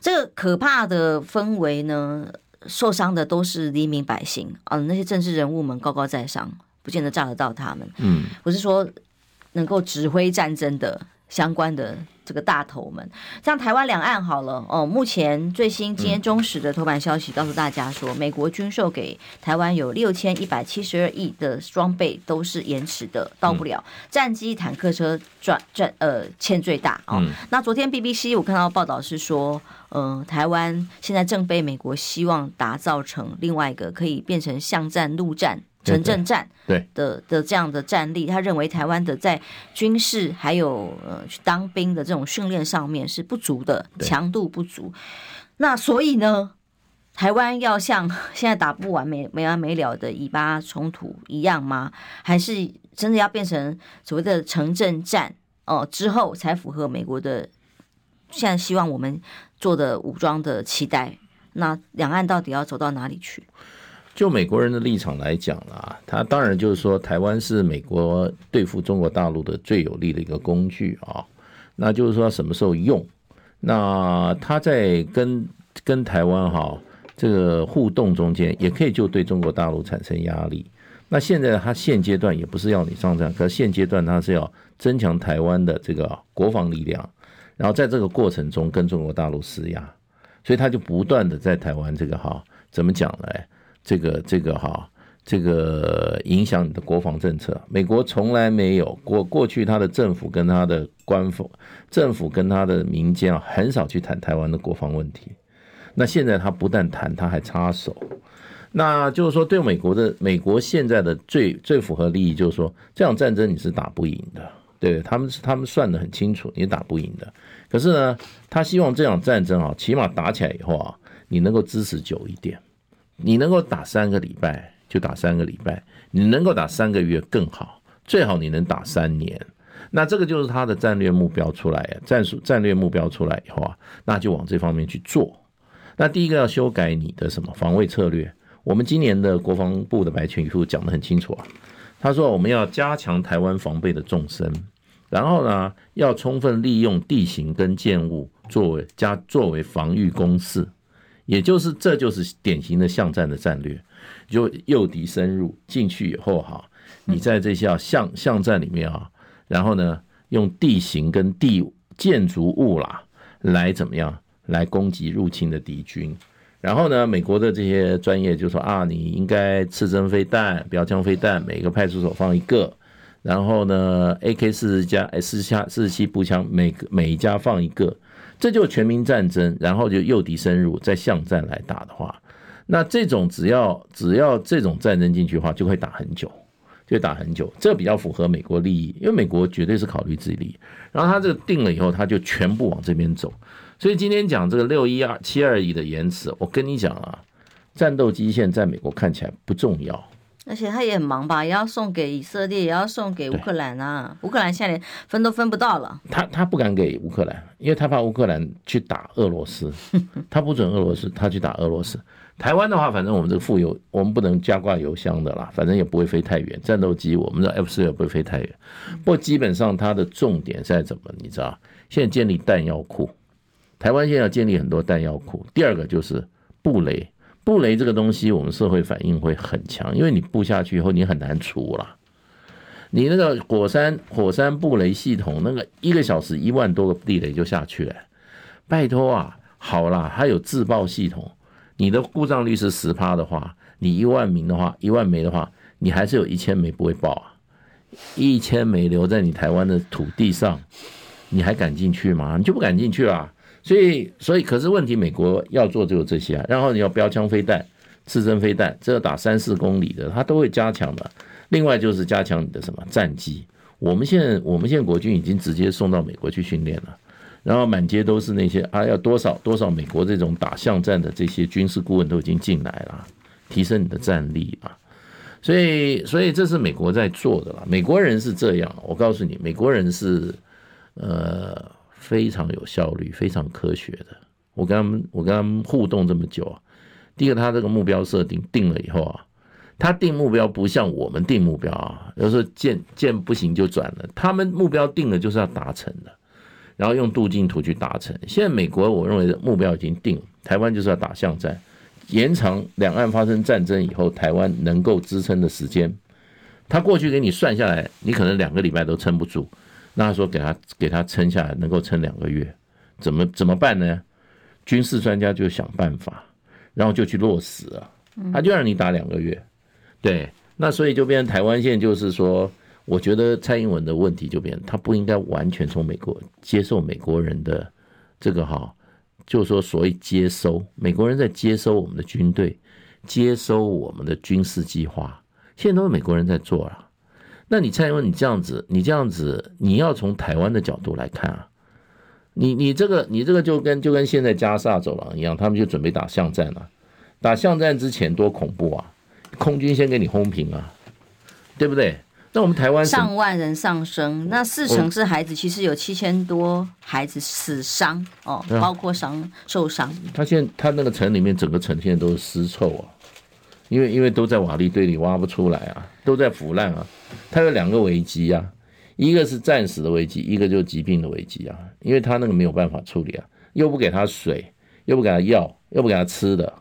这个可怕的氛围呢？受伤的都是黎民百姓啊，那些政治人物们高高在上，不见得炸得到他们。嗯，我是说。能够指挥战争的相关的这个大头们，像台湾两岸好了哦，目前最新今天中时的头版消息告诉大家说，美国军售给台湾有六千一百七十二亿的装备都是延迟的，到不了。战机、坦克车转转呃欠最大哦。那昨天 BBC 我看到报道是说，呃，台湾现在正被美国希望打造成另外一个可以变成巷战、陆战。城镇战对的的这样的战力，他认为台湾的在军事还有呃去当兵的这种训练上面是不足的，强度不足。那所以呢，台湾要像现在打不完没没完没了的以巴冲突一样吗？还是真的要变成所谓的城镇战哦之后才符合美国的现在希望我们做的武装的期待？那两岸到底要走到哪里去？就美国人的立场来讲啦，他当然就是说，台湾是美国对付中国大陆的最有力的一个工具啊。那就是说，什么时候用？那他在跟跟台湾哈这个互动中间，也可以就对中国大陆产生压力。那现在他现阶段也不是要你上战，可现阶段他是要增强台湾的这个国防力量，然后在这个过程中跟中国大陆施压，所以他就不断的在台湾这个哈怎么讲呢？这个这个哈，这个影响你的国防政策。美国从来没有过过去，他的政府跟他的官府、政府跟他的民间啊，很少去谈台湾的国防问题。那现在他不但谈，他还插手。那就是说，对美国的美国现在的最最符合利益，就是说，这场战争你是打不赢的。对，他们是他们算得很清楚，你打不赢的。可是呢，他希望这场战争啊，起码打起来以后啊。你能够支持久一点，你能够打三个礼拜就打三个礼拜，你能够打三个月更好，最好你能打三年。那这个就是他的战略目标出来，战术战略目标出来以后啊，那就往这方面去做。那第一个要修改你的什么防卫策略？我们今年的国防部的白皮书讲得很清楚啊，他说我们要加强台湾防备的纵深，然后呢，要充分利用地形跟建物作为加作为防御工事，也就是这就是典型的巷战的战略，就诱敌深入进去以后哈，你在这些巷巷战里面啊。然后呢，用地形跟地建筑物啦，来怎么样来攻击入侵的敌军？然后呢，美国的这些专业就说啊，你应该刺针飞弹、标枪飞弹，每个派出所放一个。然后呢，AK 四十加 S 加四十七步枪，每个每一家放一个，这就全民战争。然后就诱敌深入，再巷战来打的话，那这种只要只要这种战争进去的话，就会打很久。就打很久，这比较符合美国利益，因为美国绝对是考虑自己利益。然后他这个定了以后，他就全部往这边走。所以今天讲这个六一二七二一的延迟，我跟你讲啊，战斗机现在美国看起来不重要，而且他也很忙吧，也要送给以色列，也要送给乌克兰啊。乌克兰现在连分都分不到了。他他不敢给乌克兰，因为他怕乌克兰去打俄罗斯，*laughs* 他不准俄罗斯，他去打俄罗斯。台湾的话，反正我们这个富油，我们不能加挂油箱的啦，反正也不会飞太远。战斗机，我们的 F 四也不会飞太远。不过基本上它的重点在怎么？你知道？现在建立弹药库，台湾现在要建立很多弹药库。第二个就是布雷，布雷这个东西，我们社会反应会很强，因为你布下去以后，你很难除了。你那个火山火山布雷系统，那个一个小时一万多个地雷就下去了，拜托啊，好啦，还有自爆系统。你的故障率是十趴的话，你一万名的话，一万枚的话，你还是有一千枚不会爆啊，一千枚留在你台湾的土地上，你还敢进去吗？你就不敢进去啊。所以，所以，可是问题，美国要做就有这些啊。然后你要标枪飞弹、刺针飞弹，这个打三四公里的，它都会加强的。另外就是加强你的什么战机。我们现在，我们现在国军已经直接送到美国去训练了。然后满街都是那些啊，要多少多少美国这种打巷战的这些军事顾问都已经进来了，提升你的战力啊，所以所以这是美国在做的了。美国人是这样，我告诉你，美国人是呃非常有效率、非常科学的。我跟他们我跟他们互动这么久啊，第一个他这个目标设定定了以后啊，他定目标不像我们定目标啊，有时候见见不行就转了，他们目标定了就是要达成的。然后用路径图去达成。现在美国我认为的目标已经定，台湾就是要打巷战，延长两岸发生战争以后台湾能够支撑的时间。他过去给你算下来，你可能两个礼拜都撑不住。那他说给他给他撑下来，能够撑两个月，怎么怎么办呢？军事专家就想办法，然后就去落实啊，他就让你打两个月。对，那所以就变成台湾现在就是说。我觉得蔡英文的问题就变，他不应该完全从美国接受美国人的这个哈，就是说所谓接收美国人在接收我们的军队，接收我们的军事计划，现在都是美国人在做了。那你蔡英文，你这样子，你这样子，你要从台湾的角度来看啊，你你这个你这个就跟就跟现在加沙走廊一样，他们就准备打巷战了。打巷战之前多恐怖啊，空军先给你轰平啊，对不对？那我们台湾上万人上升，那四成是孩子，其实有七千多孩子死伤哦，包括伤受伤。他现在他那个城里面整个城现在都是尸臭啊，因为因为都在瓦砾堆里挖不出来啊，都在腐烂啊。它有两个危机啊，一个是战死的危机，一个就是疾病的危机啊，因为他那个没有办法处理啊，又不给他水，又不给他药，又不给他吃的。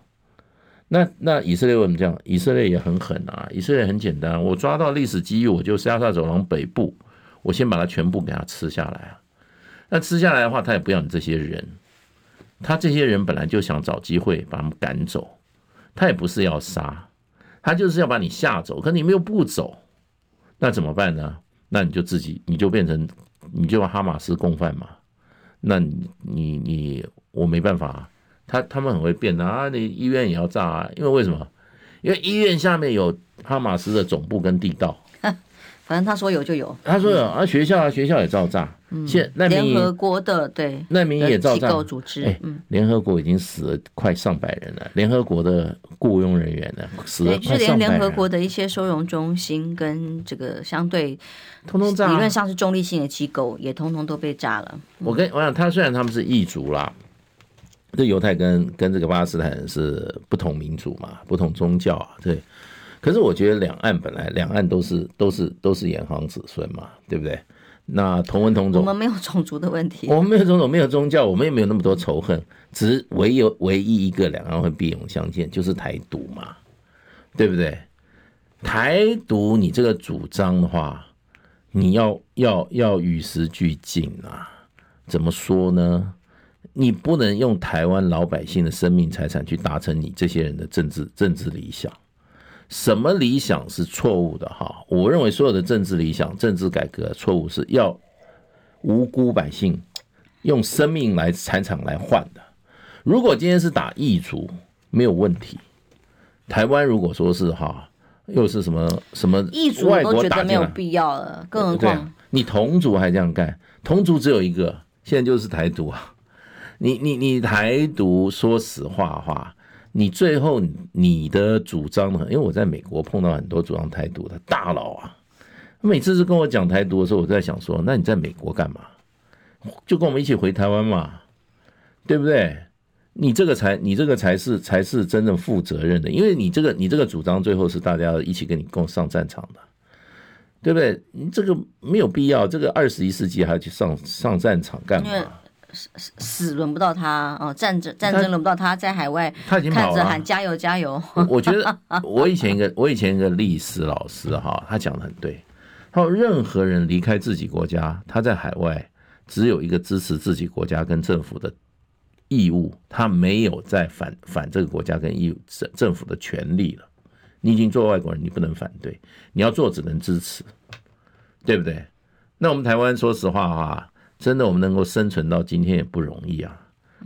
那那以色列为什么这样？以色列也很狠啊！以色列很简单，我抓到历史机遇，我就加沙走廊北部，我先把它全部给它吃下来啊。那吃下来的话，他也不要你这些人，他这些人本来就想找机会把他们赶走，他也不是要杀，他就是要把你吓走。可你们又不走，那怎么办呢？那你就自己，你就变成，你就哈马斯共犯嘛。那你你你，我没办法。他他们很会变的啊！你医院也要炸啊！因为为什么？因为医院下面有哈马斯的总部跟地道，反正他说有就有。他说有啊，学校啊，学校也照炸。嗯，现难民联合国的对难民也照炸。机构组织，哎，联合国已经死了快上百人了。联合国的雇佣人员呢，死了快上百人。就是连联合国的一些收容中心跟这个相对，通通炸。理论上是中立性的机构，也通通都被炸了。我跟我想，他虽然他们是异族啦，这犹太跟跟这个巴勒斯坦人是不同民族嘛，不同宗教啊，对。可是我觉得两岸本来两岸都是都是都是炎黄子孙嘛，对不对？那同文同种，我们没有种族的问题，我们没有种族，没有宗教，我们也没有那么多仇恨，只是唯有唯一一个两岸会兵戎相见，就是台独嘛，对不对？台独你这个主张的话，你要要要与时俱进啊！怎么说呢？你不能用台湾老百姓的生命财产去达成你这些人的政治政治理想。什么理想是错误的？哈，我认为所有的政治理想、政治改革错误是要无辜百姓用生命来财产来换的。如果今天是打异族，没有问题。台湾如果说是哈，又是什么什么异族，外都觉得没有必要了。更何况你同族还这样干，同族只有一个，现在就是台独啊。你你你台独，说实话话。你最后你的主张呢？因为我在美国碰到很多主张台独的大佬啊，每次是跟我讲台独的时候，我在想说，那你在美国干嘛？就跟我们一起回台湾嘛，对不对？你这个才你这个才是才是真正负责任的，因为你这个你这个主张最后是大家一起跟你共上战场的，对不对？你这个没有必要，这个二十一世纪还要去上上战场干嘛？死死轮不到他哦，战争战争轮不到他，在海外他已经看着喊加油加油。我觉得我以前一个我以前一个历史老师哈，他讲的很对。他说任何人离开自己国家，他在海外只有一个支持自己国家跟政府的义务，他没有在反反这个国家跟义务政政府的权利了。你已经做外国人，你不能反对，你要做只能支持，对不对？那我们台湾说实话哈。真的，我们能够生存到今天也不容易啊！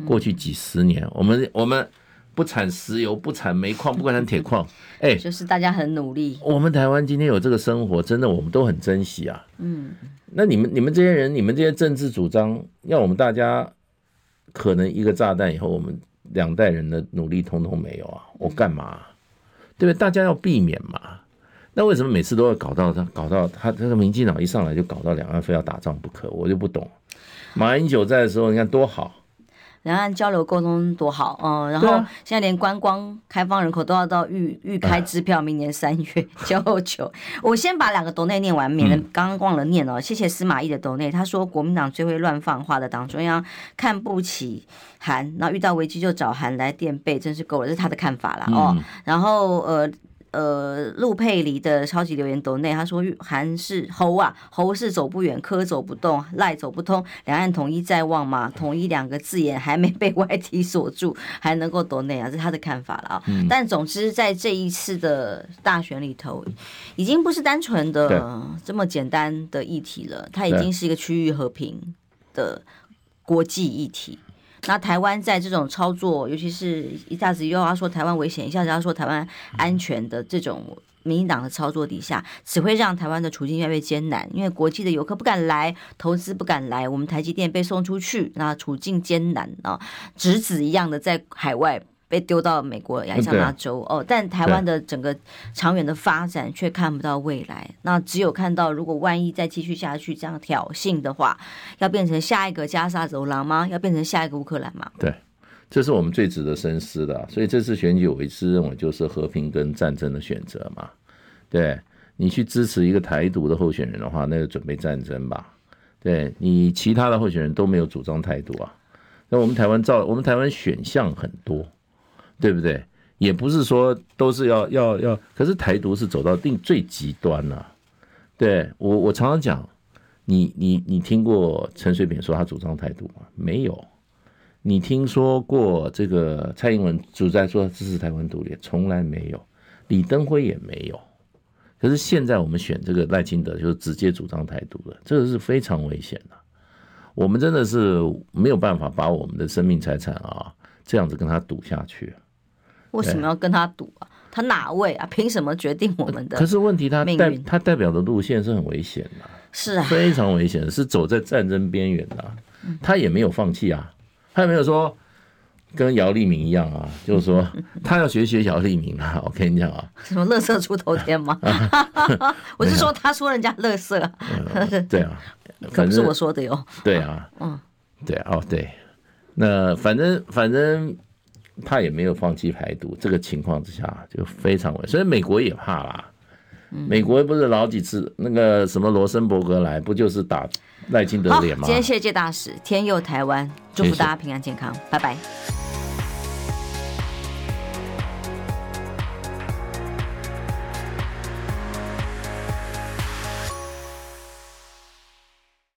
过去几十年，我们我们不产石油，不产煤矿，不产铁矿，哎，就是大家很努力。我们台湾今天有这个生活，真的我们都很珍惜啊。嗯，那你们你们这些人，你们这些政治主张，要我们大家可能一个炸弹以后，我们两代人的努力通通没有啊！我干嘛？对不对？大家要避免嘛。那为什么每次都要搞到他搞到他这个民进党一上来就搞到两岸非要打仗不可？我就不懂。马英九在的时候，你看多好，两岸交流沟通多好，嗯，然后现在连观光开放人口都要到预预开支票，明年三月交九。我先把两个斗内念完，免得刚刚忘了念哦。谢谢司马懿的斗内，他说国民党最会乱放话的党中央看不起韩，然后遇到危机就找韩来垫背，真是够了，这是他的看法啦。哦。然后呃。呃，陆佩里的超级留言斗内，他说韩是猴啊，猴是走不远，科走不动，赖走不通，两岸统一在望嘛？统一两个字眼还没被外敌锁住，还能够斗内啊？这是他的看法了啊。嗯、但总之，在这一次的大选里头，已经不是单纯的这么简单的议题了，它已经是一个区域和平的国际议题。那台湾在这种操作，尤其是一下子又要说台湾危险，一下子要说台湾安全的这种民进党的操作底下，只会让台湾的处境越来越艰难。因为国际的游客不敢来，投资不敢来，我们台积电被送出去，那处境艰难啊，侄子一样的在海外。被丢到美国亚利桑那州哦，但台湾的整个长远的发展却看不到未来。那只有看到，如果万一再继续下去这样挑衅的话，要变成下一个加沙走廊吗？要变成下一个乌克兰吗？对，这是我们最值得深思的。所以这次选举，我一直认为就是和平跟战争的选择嘛。对，你去支持一个台独的候选人的话，那就准备战争吧。对，你其他的候选人都没有主张台独啊。那我们台湾照，我们台湾选项很多。对不对？也不是说都是要要要，可是台独是走到定最极端了，对我，我常常讲，你你你听过陈水扁说他主张台独吗？没有。你听说过这个蔡英文主在说支持台湾独立？从来没有。李登辉也没有。可是现在我们选这个赖清德，就是直接主张台独的，这个是非常危险的。我们真的是没有办法把我们的生命财产啊这样子跟他赌下去。为什么要跟他赌啊？他哪位啊？凭什么决定我们的？可是问题他代他代表的路线是很危险的，是啊，非常危险，是走在战争边缘的。他也没有放弃啊，他也没有说跟姚立明一样啊，就是说他要学学姚立明啊。*laughs* 我跟你讲啊，什么乐色出头天吗？*laughs* 我是说他说人家乐色，对啊，*laughs* 可不是我说的哟。对啊，嗯，对啊，哦对，那反正反正。他也没有放弃排毒，这个情况之下就非常危，所以美国也怕啦。美国不是老几次那个什么罗森伯格来，不就是打赖清德脸吗？今天谢谢大使天佑台湾，祝福大家平安健康，谢谢拜拜。